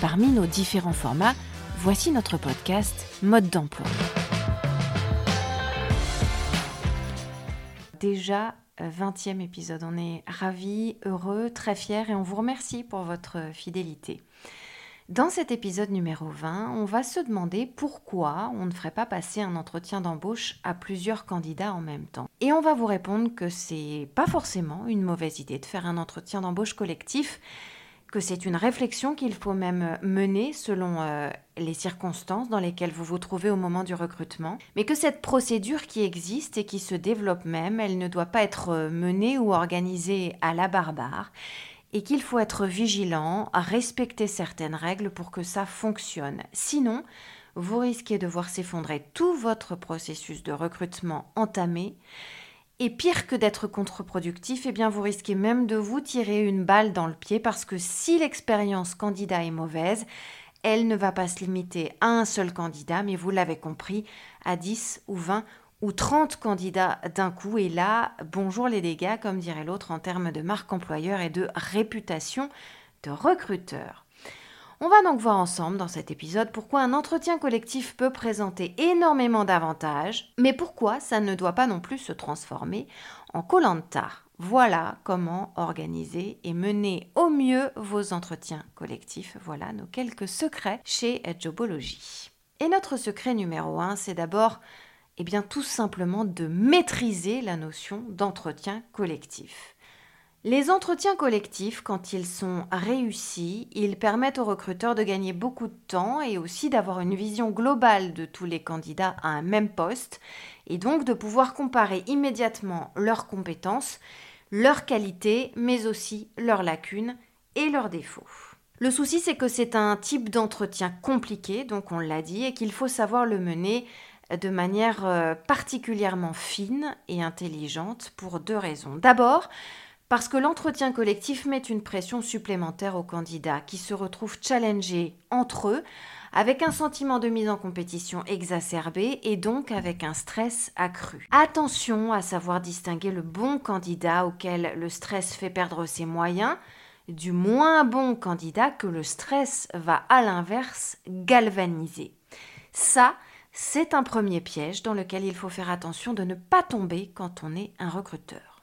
Parmi nos différents formats, voici notre podcast Mode d'emploi. Déjà 20e épisode, on est ravis, heureux, très fiers et on vous remercie pour votre fidélité. Dans cet épisode numéro 20, on va se demander pourquoi on ne ferait pas passer un entretien d'embauche à plusieurs candidats en même temps. Et on va vous répondre que c'est pas forcément une mauvaise idée de faire un entretien d'embauche collectif, que c'est une réflexion qu'il faut même mener selon euh, les circonstances dans lesquelles vous vous trouvez au moment du recrutement, mais que cette procédure qui existe et qui se développe même, elle ne doit pas être euh, menée ou organisée à la barbare et qu'il faut être vigilant, respecter certaines règles pour que ça fonctionne. Sinon, vous risquez de voir s'effondrer tout votre processus de recrutement entamé. Et pire que d'être contre-productif, eh bien vous risquez même de vous tirer une balle dans le pied parce que si l'expérience candidat est mauvaise, elle ne va pas se limiter à un seul candidat, mais vous l'avez compris, à 10 ou 20 ou 30 candidats d'un coup. Et là, bonjour les dégâts, comme dirait l'autre, en termes de marque employeur et de réputation de recruteur. On va donc voir ensemble dans cet épisode pourquoi un entretien collectif peut présenter énormément d'avantages, mais pourquoi ça ne doit pas non plus se transformer en colanta. Voilà comment organiser et mener au mieux vos entretiens collectifs. Voilà nos quelques secrets chez Jobology. Et notre secret numéro 1, c'est d'abord eh bien tout simplement de maîtriser la notion d'entretien collectif. Les entretiens collectifs, quand ils sont réussis, ils permettent aux recruteurs de gagner beaucoup de temps et aussi d'avoir une vision globale de tous les candidats à un même poste et donc de pouvoir comparer immédiatement leurs compétences, leurs qualités, mais aussi leurs lacunes et leurs défauts. Le souci, c'est que c'est un type d'entretien compliqué, donc on l'a dit, et qu'il faut savoir le mener de manière euh, particulièrement fine et intelligente pour deux raisons. D'abord, parce que l'entretien collectif met une pression supplémentaire aux candidats qui se retrouvent challengés entre eux avec un sentiment de mise en compétition exacerbé et donc avec un stress accru. Attention à savoir distinguer le bon candidat auquel le stress fait perdre ses moyens du moins bon candidat que le stress va à l'inverse galvaniser. Ça, c'est un premier piège dans lequel il faut faire attention de ne pas tomber quand on est un recruteur.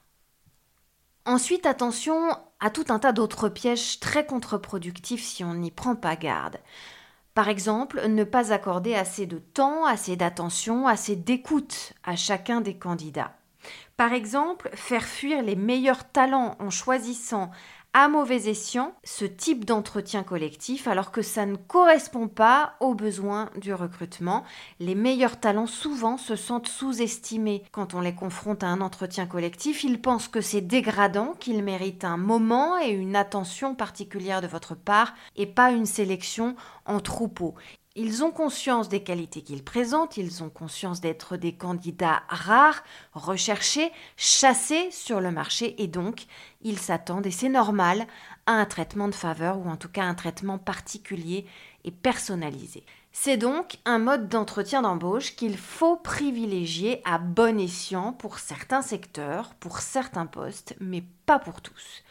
Ensuite, attention à tout un tas d'autres pièges très contre-productifs si on n'y prend pas garde. Par exemple, ne pas accorder assez de temps, assez d'attention, assez d'écoute à chacun des candidats. Par exemple, faire fuir les meilleurs talents en choisissant à mauvais escient ce type d'entretien collectif alors que ça ne correspond pas aux besoins du recrutement. Les meilleurs talents souvent se sentent sous-estimés quand on les confronte à un entretien collectif. Ils pensent que c'est dégradant, qu'ils méritent un moment et une attention particulière de votre part et pas une sélection en troupeau. Ils ont conscience des qualités qu'ils présentent, ils ont conscience d'être des candidats rares, recherchés, chassés sur le marché et donc ils s'attendent, et c'est normal, à un traitement de faveur ou en tout cas un traitement particulier et personnalisé. C'est donc un mode d'entretien d'embauche qu'il faut privilégier à bon escient pour certains secteurs, pour certains postes, mais pas pour tous.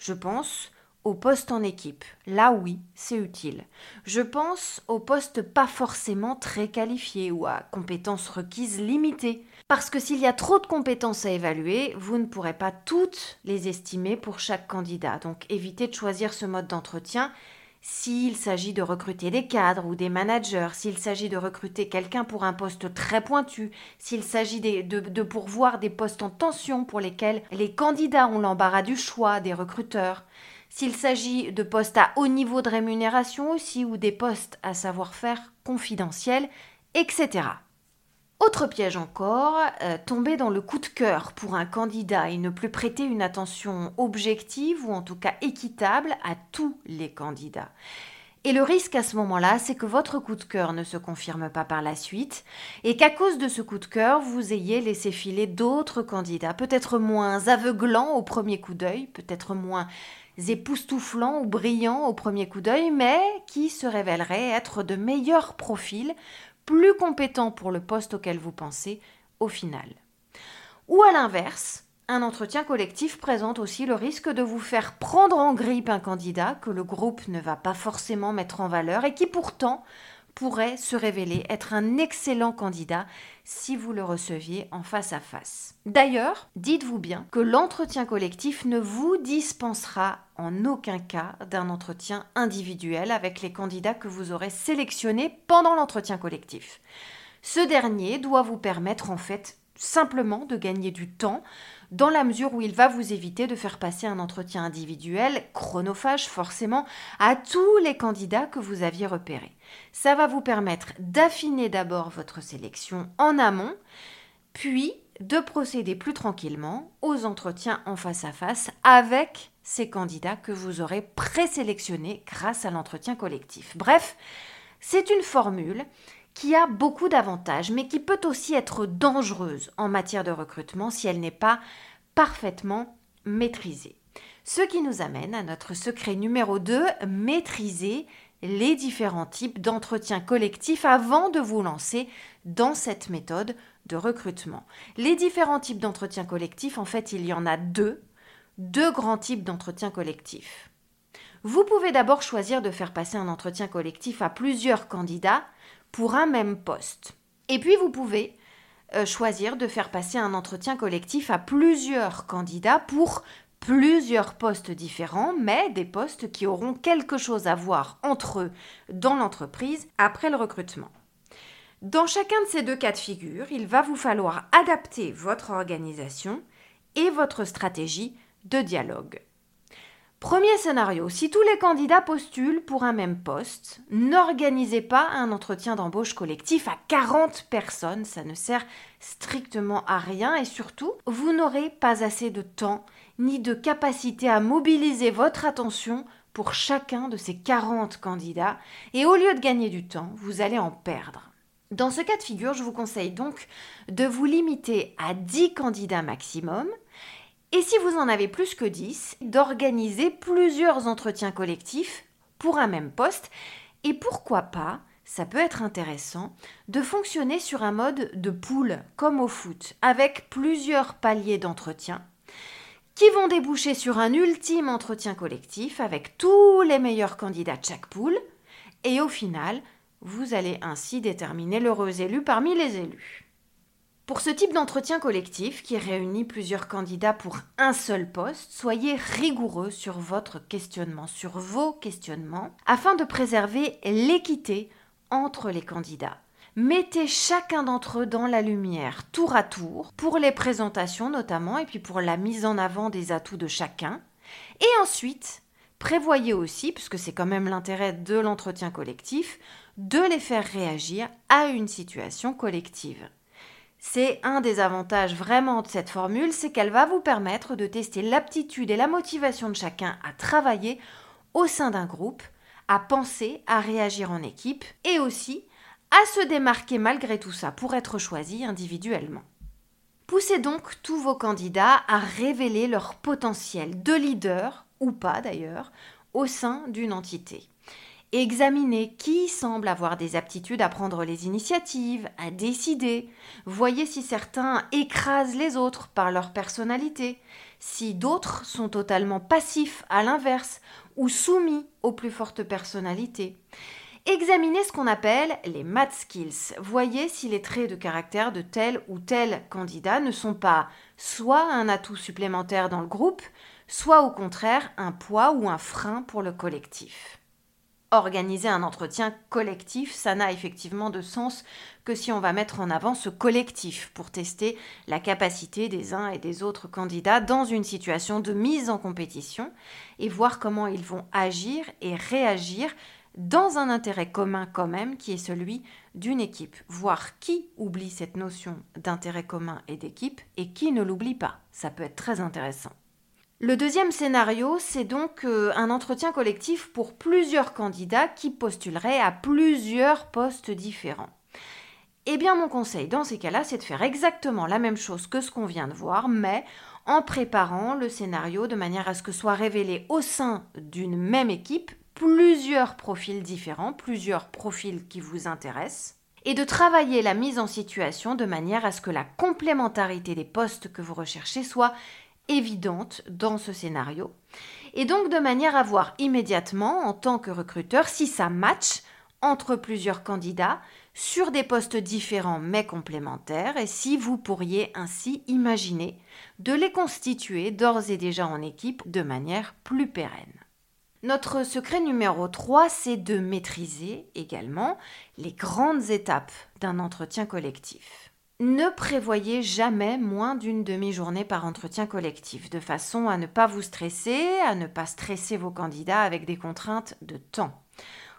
Je pense au poste en équipe. Là oui, c'est utile. Je pense aux postes pas forcément très qualifiés ou à compétences requises limitées. Parce que s'il y a trop de compétences à évaluer, vous ne pourrez pas toutes les estimer pour chaque candidat. Donc évitez de choisir ce mode d'entretien s'il s'agit de recruter des cadres ou des managers, s'il s'agit de recruter quelqu'un pour un poste très pointu, s'il s'agit de, de, pourvoir des postes en tension pour lesquels les candidats ont l'embarras du choix des recruteurs, s'il s'agit de postes à haut niveau de rémunération aussi ou des postes à savoir-faire confidentiel, etc. Autre piège encore, euh, tomber dans le coup de cœur pour un candidat et ne plus prêter une attention objective ou en tout cas équitable à tous les candidats. Et le risque à ce moment-là, c'est que votre coup de cœur ne se confirme pas par la suite et qu'à cause de ce coup de cœur, vous ayez laissé filer d'autres candidats, peut-être moins aveuglants au premier coup d'œil, peut-être moins époustouflants ou brillants au premier coup d'œil, mais qui se révéleraient être de meilleurs profils, plus compétents pour le poste auquel vous pensez au final. Ou à l'inverse, un entretien collectif présente aussi le risque de vous faire prendre en grippe un candidat que le groupe ne va pas forcément mettre en valeur et qui pourtant pourrait se révéler être un excellent candidat si vous le receviez en face à face. D'ailleurs, dites-vous bien que l'entretien collectif ne vous dispensera en aucun cas d'un entretien individuel avec les candidats que vous aurez sélectionnés pendant l'entretien collectif. Ce dernier doit vous permettre en fait simplement de gagner du temps dans la mesure où il va vous éviter de faire passer un entretien individuel, chronophage forcément, à tous les candidats que vous aviez repérés. Ça va vous permettre d'affiner d'abord votre sélection en amont, puis de procéder plus tranquillement aux entretiens en face à face avec ces candidats que vous aurez présélectionnés grâce à l'entretien collectif. Bref, c'est une formule qui a beaucoup d'avantages, mais qui peut aussi être dangereuse en matière de recrutement si elle n'est pas parfaitement maîtrisée. Ce qui nous amène à notre secret numéro 2, maîtriser les différents types d'entretiens collectifs avant de vous lancer dans cette méthode de recrutement. Les différents types d'entretiens collectifs, en fait, il y en a deux, deux grands types d'entretiens collectifs. Vous pouvez d'abord choisir de faire passer un entretien collectif à plusieurs candidats pour un même poste. Et puis vous pouvez euh, choisir de faire passer un entretien collectif à plusieurs candidats pour plusieurs postes différents, mais des postes qui auront quelque chose à voir entre eux dans l'entreprise après le recrutement. Dans chacun de ces deux cas de figure, il va vous falloir adapter votre organisation et votre stratégie de dialogue. Premier scénario, si tous les candidats postulent pour un même poste, n'organisez pas un entretien d'embauche collectif à 40 personnes, ça ne sert strictement à rien et surtout, vous n'aurez pas assez de temps ni de capacité à mobiliser votre attention pour chacun de ces 40 candidats et au lieu de gagner du temps, vous allez en perdre. Dans ce cas de figure, je vous conseille donc de vous limiter à 10 candidats maximum et si vous en avez plus que 10, d'organiser plusieurs entretiens collectifs pour un même poste. Et pourquoi pas, ça peut être intéressant, de fonctionner sur un mode de poule, comme au foot, avec plusieurs paliers d'entretien qui vont déboucher sur un ultime entretien collectif avec tous les meilleurs candidats de chaque poule. Et au final, vous allez ainsi déterminer l'heureux élu parmi les élus. Pour ce type d'entretien collectif qui réunit plusieurs candidats pour un seul poste, soyez rigoureux sur votre questionnement, sur vos questionnements, afin de préserver l'équité entre les candidats. Mettez chacun d'entre eux dans la lumière, tour à tour, pour les présentations notamment, et puis pour la mise en avant des atouts de chacun. Et ensuite, prévoyez aussi, puisque c'est quand même l'intérêt de l'entretien collectif, de les faire réagir à une situation collective. C'est un des avantages vraiment de cette formule, c'est qu'elle va vous permettre de tester l'aptitude et la motivation de chacun à travailler au sein d'un groupe, à penser, à réagir en équipe et aussi à se démarquer malgré tout ça pour être choisi individuellement. Poussez donc tous vos candidats à révéler leur potentiel de leader, ou pas d'ailleurs, au sein d'une entité. Examinez qui semble avoir des aptitudes à prendre les initiatives, à décider. Voyez si certains écrasent les autres par leur personnalité, si d'autres sont totalement passifs à l'inverse ou soumis aux plus fortes personnalités. Examinez ce qu'on appelle les math skills. Voyez si les traits de caractère de tel ou tel candidat ne sont pas soit un atout supplémentaire dans le groupe, soit au contraire un poids ou un frein pour le collectif organiser un entretien collectif, ça n'a effectivement de sens que si on va mettre en avant ce collectif pour tester la capacité des uns et des autres candidats dans une situation de mise en compétition et voir comment ils vont agir et réagir dans un intérêt commun quand même qui est celui d'une équipe, voir qui oublie cette notion d'intérêt commun et d'équipe et qui ne l'oublie pas. Ça peut être très intéressant. Le deuxième scénario, c'est donc euh, un entretien collectif pour plusieurs candidats qui postuleraient à plusieurs postes différents. Eh bien, mon conseil dans ces cas-là, c'est de faire exactement la même chose que ce qu'on vient de voir, mais en préparant le scénario de manière à ce que soit révélé au sein d'une même équipe plusieurs profils différents, plusieurs profils qui vous intéressent, et de travailler la mise en situation de manière à ce que la complémentarité des postes que vous recherchez soit évidente dans ce scénario, et donc de manière à voir immédiatement, en tant que recruteur, si ça match entre plusieurs candidats sur des postes différents mais complémentaires et si vous pourriez ainsi imaginer de les constituer d'ores et déjà en équipe de manière plus pérenne. Notre secret numéro 3, c'est de maîtriser également les grandes étapes d'un entretien collectif. Ne prévoyez jamais moins d'une demi-journée par entretien collectif, de façon à ne pas vous stresser, à ne pas stresser vos candidats avec des contraintes de temps.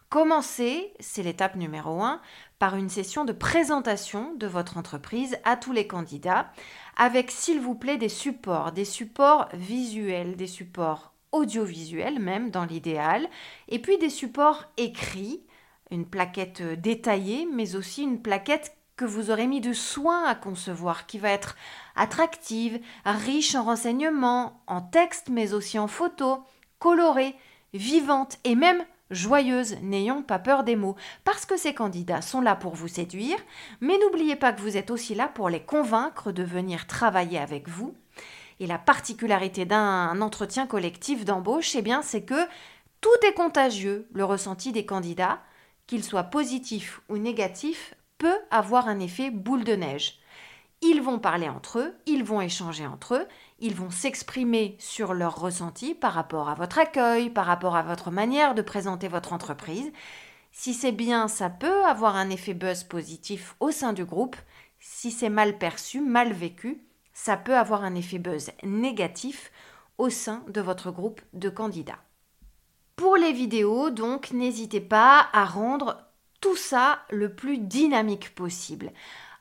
Commencez, c'est l'étape numéro 1, par une session de présentation de votre entreprise à tous les candidats, avec s'il vous plaît des supports, des supports visuels, des supports audiovisuels même dans l'idéal, et puis des supports écrits, une plaquette détaillée, mais aussi une plaquette que vous aurez mis de soin à concevoir, qui va être attractive, riche en renseignements, en texte, mais aussi en photos, colorée, vivante et même joyeuse, n'ayons pas peur des mots, parce que ces candidats sont là pour vous séduire, mais n'oubliez pas que vous êtes aussi là pour les convaincre de venir travailler avec vous. Et la particularité d'un entretien collectif d'embauche, eh bien, c'est que tout est contagieux. Le ressenti des candidats, qu'il soit positif ou négatif, avoir un effet boule de neige. Ils vont parler entre eux, ils vont échanger entre eux, ils vont s'exprimer sur leurs ressentis par rapport à votre accueil, par rapport à votre manière de présenter votre entreprise. Si c'est bien, ça peut avoir un effet buzz positif au sein du groupe. Si c'est mal perçu, mal vécu, ça peut avoir un effet buzz négatif au sein de votre groupe de candidats. Pour les vidéos, donc, n'hésitez pas à rendre tout ça le plus dynamique possible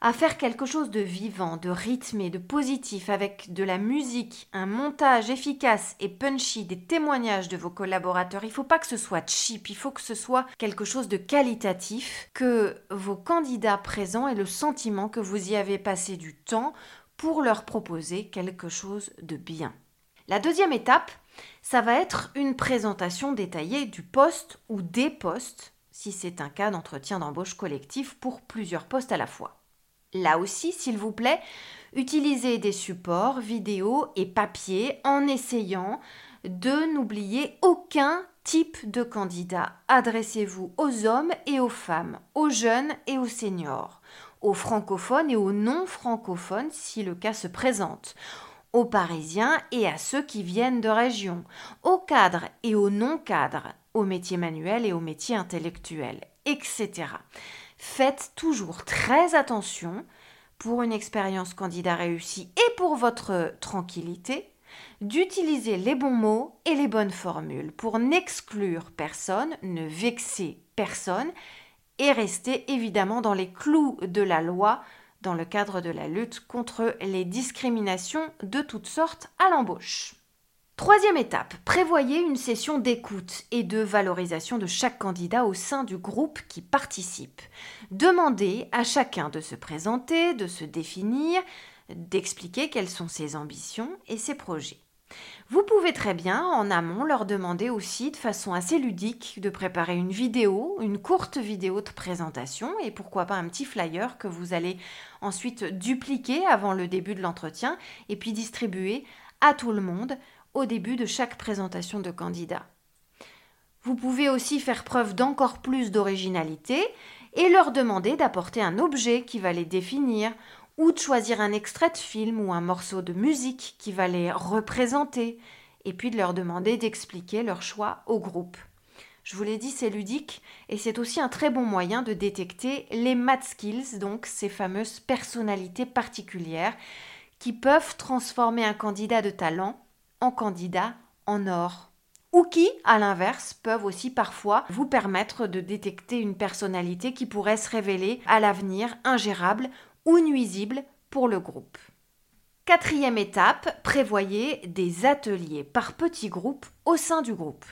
à faire quelque chose de vivant, de rythmé, de positif, avec de la musique, un montage efficace et punchy, des témoignages de vos collaborateurs. Il ne faut pas que ce soit cheap, il faut que ce soit quelque chose de qualitatif, que vos candidats présents aient le sentiment que vous y avez passé du temps pour leur proposer quelque chose de bien. La deuxième étape, ça va être une présentation détaillée du poste ou des postes, si c'est un cas d'entretien d'embauche collectif pour plusieurs postes à la fois. Là aussi, s'il vous plaît, utilisez des supports vidéo et papier en essayant de n'oublier aucun type de candidat. Adressez-vous aux hommes et aux femmes, aux jeunes et aux seniors, aux francophones et aux non-francophones si le cas se présente, aux parisiens et à ceux qui viennent de région, aux cadres et aux non-cadres, aux métiers manuels et aux métiers intellectuels, etc faites toujours très attention pour une expérience candidat réussie et pour votre tranquillité d'utiliser les bons mots et les bonnes formules pour n'exclure personne, ne vexer personne et rester évidemment dans les clous de la loi dans le cadre de la lutte contre les discriminations de toutes sortes à l'embauche. Troisième étape, prévoyez une session d'écoute et de valorisation de chaque candidat au sein du groupe qui participe. Demandez à chacun de se présenter, de se définir, d'expliquer quelles sont ses ambitions et ses projets. Vous pouvez très bien en amont leur demander aussi de façon assez ludique de préparer une vidéo, une courte vidéo de présentation et pourquoi pas un petit flyer que vous allez ensuite dupliquer avant le début de l'entretien et puis distribuer à tout le monde début de chaque présentation de candidat. Vous pouvez aussi faire preuve d'encore plus d'originalité et leur demander d'apporter un objet qui va les définir ou de choisir un extrait de film ou un morceau de musique qui va les représenter et puis de leur demander d'expliquer leur choix au groupe. Je vous l'ai dit, c'est ludique et c'est aussi un très bon moyen de détecter les math skills, donc ces fameuses personnalités particulières qui peuvent transformer un candidat de talent en candidat en or. Ou qui, à l'inverse, peuvent aussi parfois vous permettre de détecter une personnalité qui pourrait se révéler à l'avenir ingérable ou nuisible pour le groupe. Quatrième étape, prévoyez des ateliers par petits groupes au sein du groupe.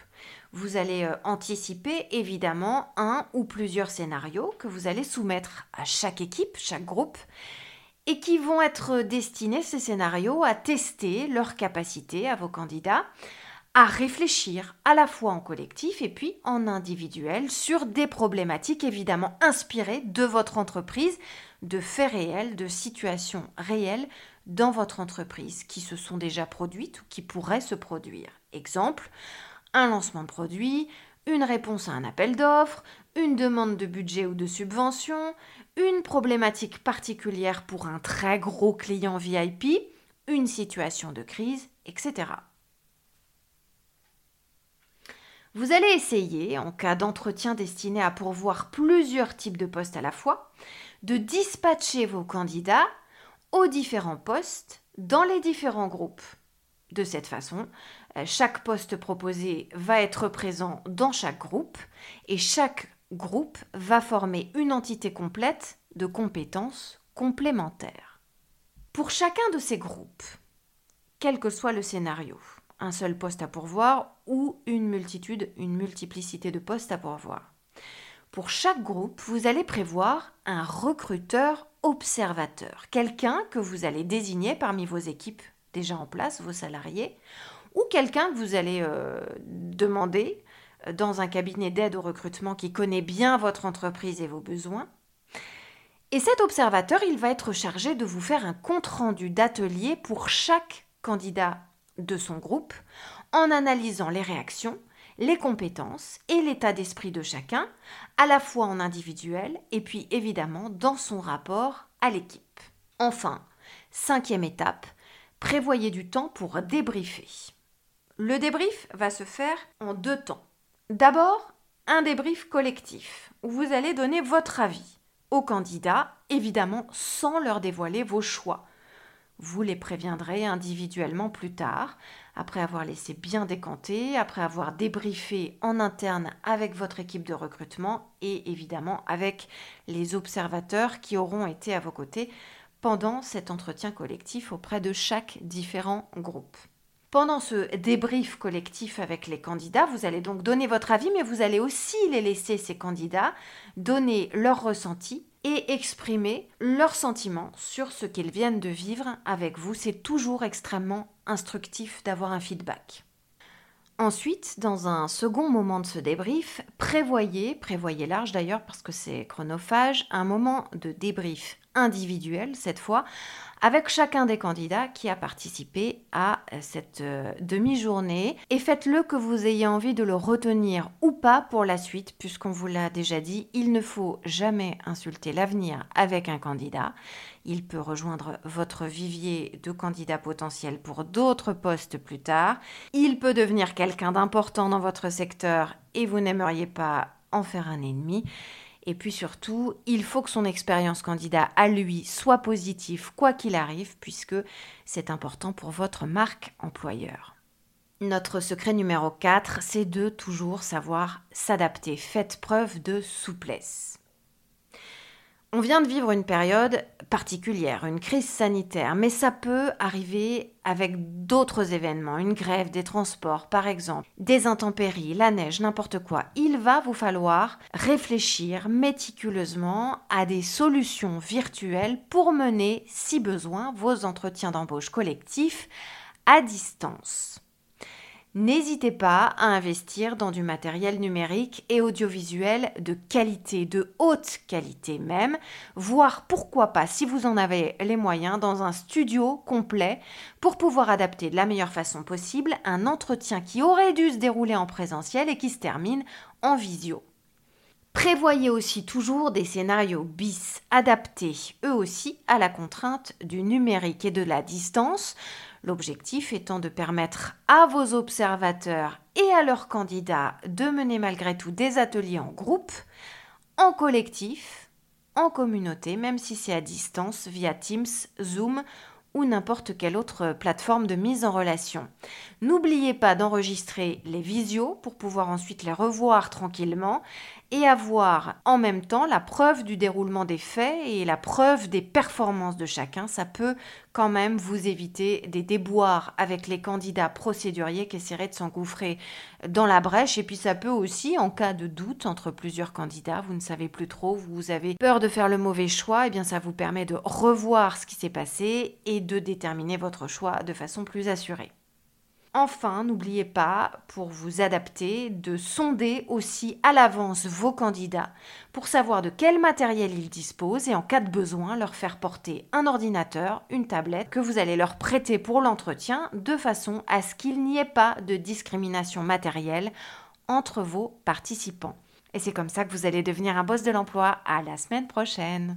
Vous allez euh, anticiper évidemment un ou plusieurs scénarios que vous allez soumettre à chaque équipe, chaque groupe, et qui vont être destinés, ces scénarios, à tester leur capacité à vos candidats à réfléchir à la fois en collectif et puis en individuel sur des problématiques évidemment inspirées de votre entreprise, de faits réels, de situations réelles dans votre entreprise qui se sont déjà produites ou qui pourraient se produire. Exemple, un lancement de produit, une réponse à un appel d'offres, une demande de budget ou de subvention, une problématique particulière pour un très gros client VIP, une situation de crise, etc. Vous allez essayer, en cas d'entretien destiné à pourvoir plusieurs types de postes à la fois, de dispatcher vos candidats aux différents postes dans les différents groupes. De cette façon, euh, chaque poste proposé va être présent dans chaque groupe et chaque groupe va former une entité complète de compétences complémentaires. Pour chacun de ces groupes, quel que soit le scénario, un seul poste à pourvoir ou une multitude, une multiplicité de postes à pourvoir. Pour chaque groupe, vous allez prévoir un recruteur observateur, quelqu'un que vous allez désigner parmi vos équipes déjà en place, vos salariés, ou quelqu'un que vous allez euh, demander dans un cabinet d'aide au recrutement qui connaît bien votre entreprise et vos besoins. Et cet observateur, il va être chargé de vous faire un compte-rendu d'atelier pour chaque candidat de son groupe en analysant les réactions, les compétences et l'état d'esprit de chacun, à la fois en individuel et puis évidemment dans son rapport à l'équipe. Enfin, cinquième étape, prévoyez du temps pour débriefer. Le débrief va se faire en deux temps. D'abord, un débrief collectif, où vous allez donner votre avis aux candidats, évidemment sans leur dévoiler vos choix. Vous les préviendrez individuellement plus tard, après avoir laissé bien décanter, après avoir débriefé en interne avec votre équipe de recrutement et évidemment avec les observateurs qui auront été à vos côtés pendant cet entretien collectif auprès de chaque différent groupe. Pendant ce débrief collectif avec les candidats, vous allez donc donner votre avis, mais vous allez aussi les laisser, ces candidats, donner leur ressenti et exprimer leurs sentiments sur ce qu'ils viennent de vivre avec vous. C'est toujours extrêmement instructif d'avoir un feedback. Ensuite, dans un second moment de ce débrief, prévoyez, prévoyez large d'ailleurs parce que c'est chronophage, un moment de débrief individuel cette fois, avec chacun des candidats qui a participé à euh, cette euh, demi-journée. Et faites-le que vous ayez envie de le retenir ou pas pour la suite, puisqu'on vous l'a déjà dit, il ne faut jamais insulter l'avenir avec un candidat. Il peut rejoindre votre vivier de candidats potentiels pour d'autres postes plus tard. Il peut devenir quelqu'un d'important dans votre secteur et vous n'aimeriez pas en faire un ennemi. Et puis surtout, il faut que son expérience candidat à lui soit positive quoi qu'il arrive, puisque c'est important pour votre marque employeur. Notre secret numéro 4, c'est de toujours savoir s'adapter. Faites preuve de souplesse. On vient de vivre une période particulière, une crise sanitaire, mais ça peut arriver avec d'autres événements, une grève des transports par exemple, des intempéries, la neige, n'importe quoi. Il va vous falloir réfléchir méticuleusement à des solutions virtuelles pour mener, si besoin, vos entretiens d'embauche collectifs à distance. N'hésitez pas à investir dans du matériel numérique et audiovisuel de qualité, de haute qualité même, voire pourquoi pas, si vous en avez les moyens, dans un studio complet pour pouvoir adapter de la meilleure façon possible un entretien qui aurait dû se dérouler en présentiel et qui se termine en visio. Prévoyez aussi toujours des scénarios bis adaptés, eux aussi, à la contrainte du numérique et de la distance, L'objectif étant de permettre à vos observateurs et à leurs candidats de mener malgré tout des ateliers en groupe, en collectif, en communauté, même si c'est à distance via Teams, Zoom ou n'importe quelle autre plateforme de mise en relation. N'oubliez pas d'enregistrer les visios pour pouvoir ensuite les revoir tranquillement et avoir en même temps la preuve du déroulement des faits et la preuve des performances de chacun. Ça peut quand même vous éviter des déboires avec les candidats procéduriers qui essaieraient de s'engouffrer dans la brèche. Et puis ça peut aussi, en cas de doute entre plusieurs candidats, vous ne savez plus trop, vous avez peur de faire le mauvais choix, et eh bien ça vous permet de revoir ce qui s'est passé et de déterminer votre choix de façon plus assurée. Enfin, n'oubliez pas, pour vous adapter, de sonder aussi à l'avance vos candidats pour savoir de quel matériel ils disposent et en cas de besoin leur faire porter un ordinateur, une tablette que vous allez leur prêter pour l'entretien de façon à ce qu'il n'y ait pas de discrimination matérielle entre vos participants. Et c'est comme ça que vous allez devenir un boss de l'emploi. À la semaine prochaine!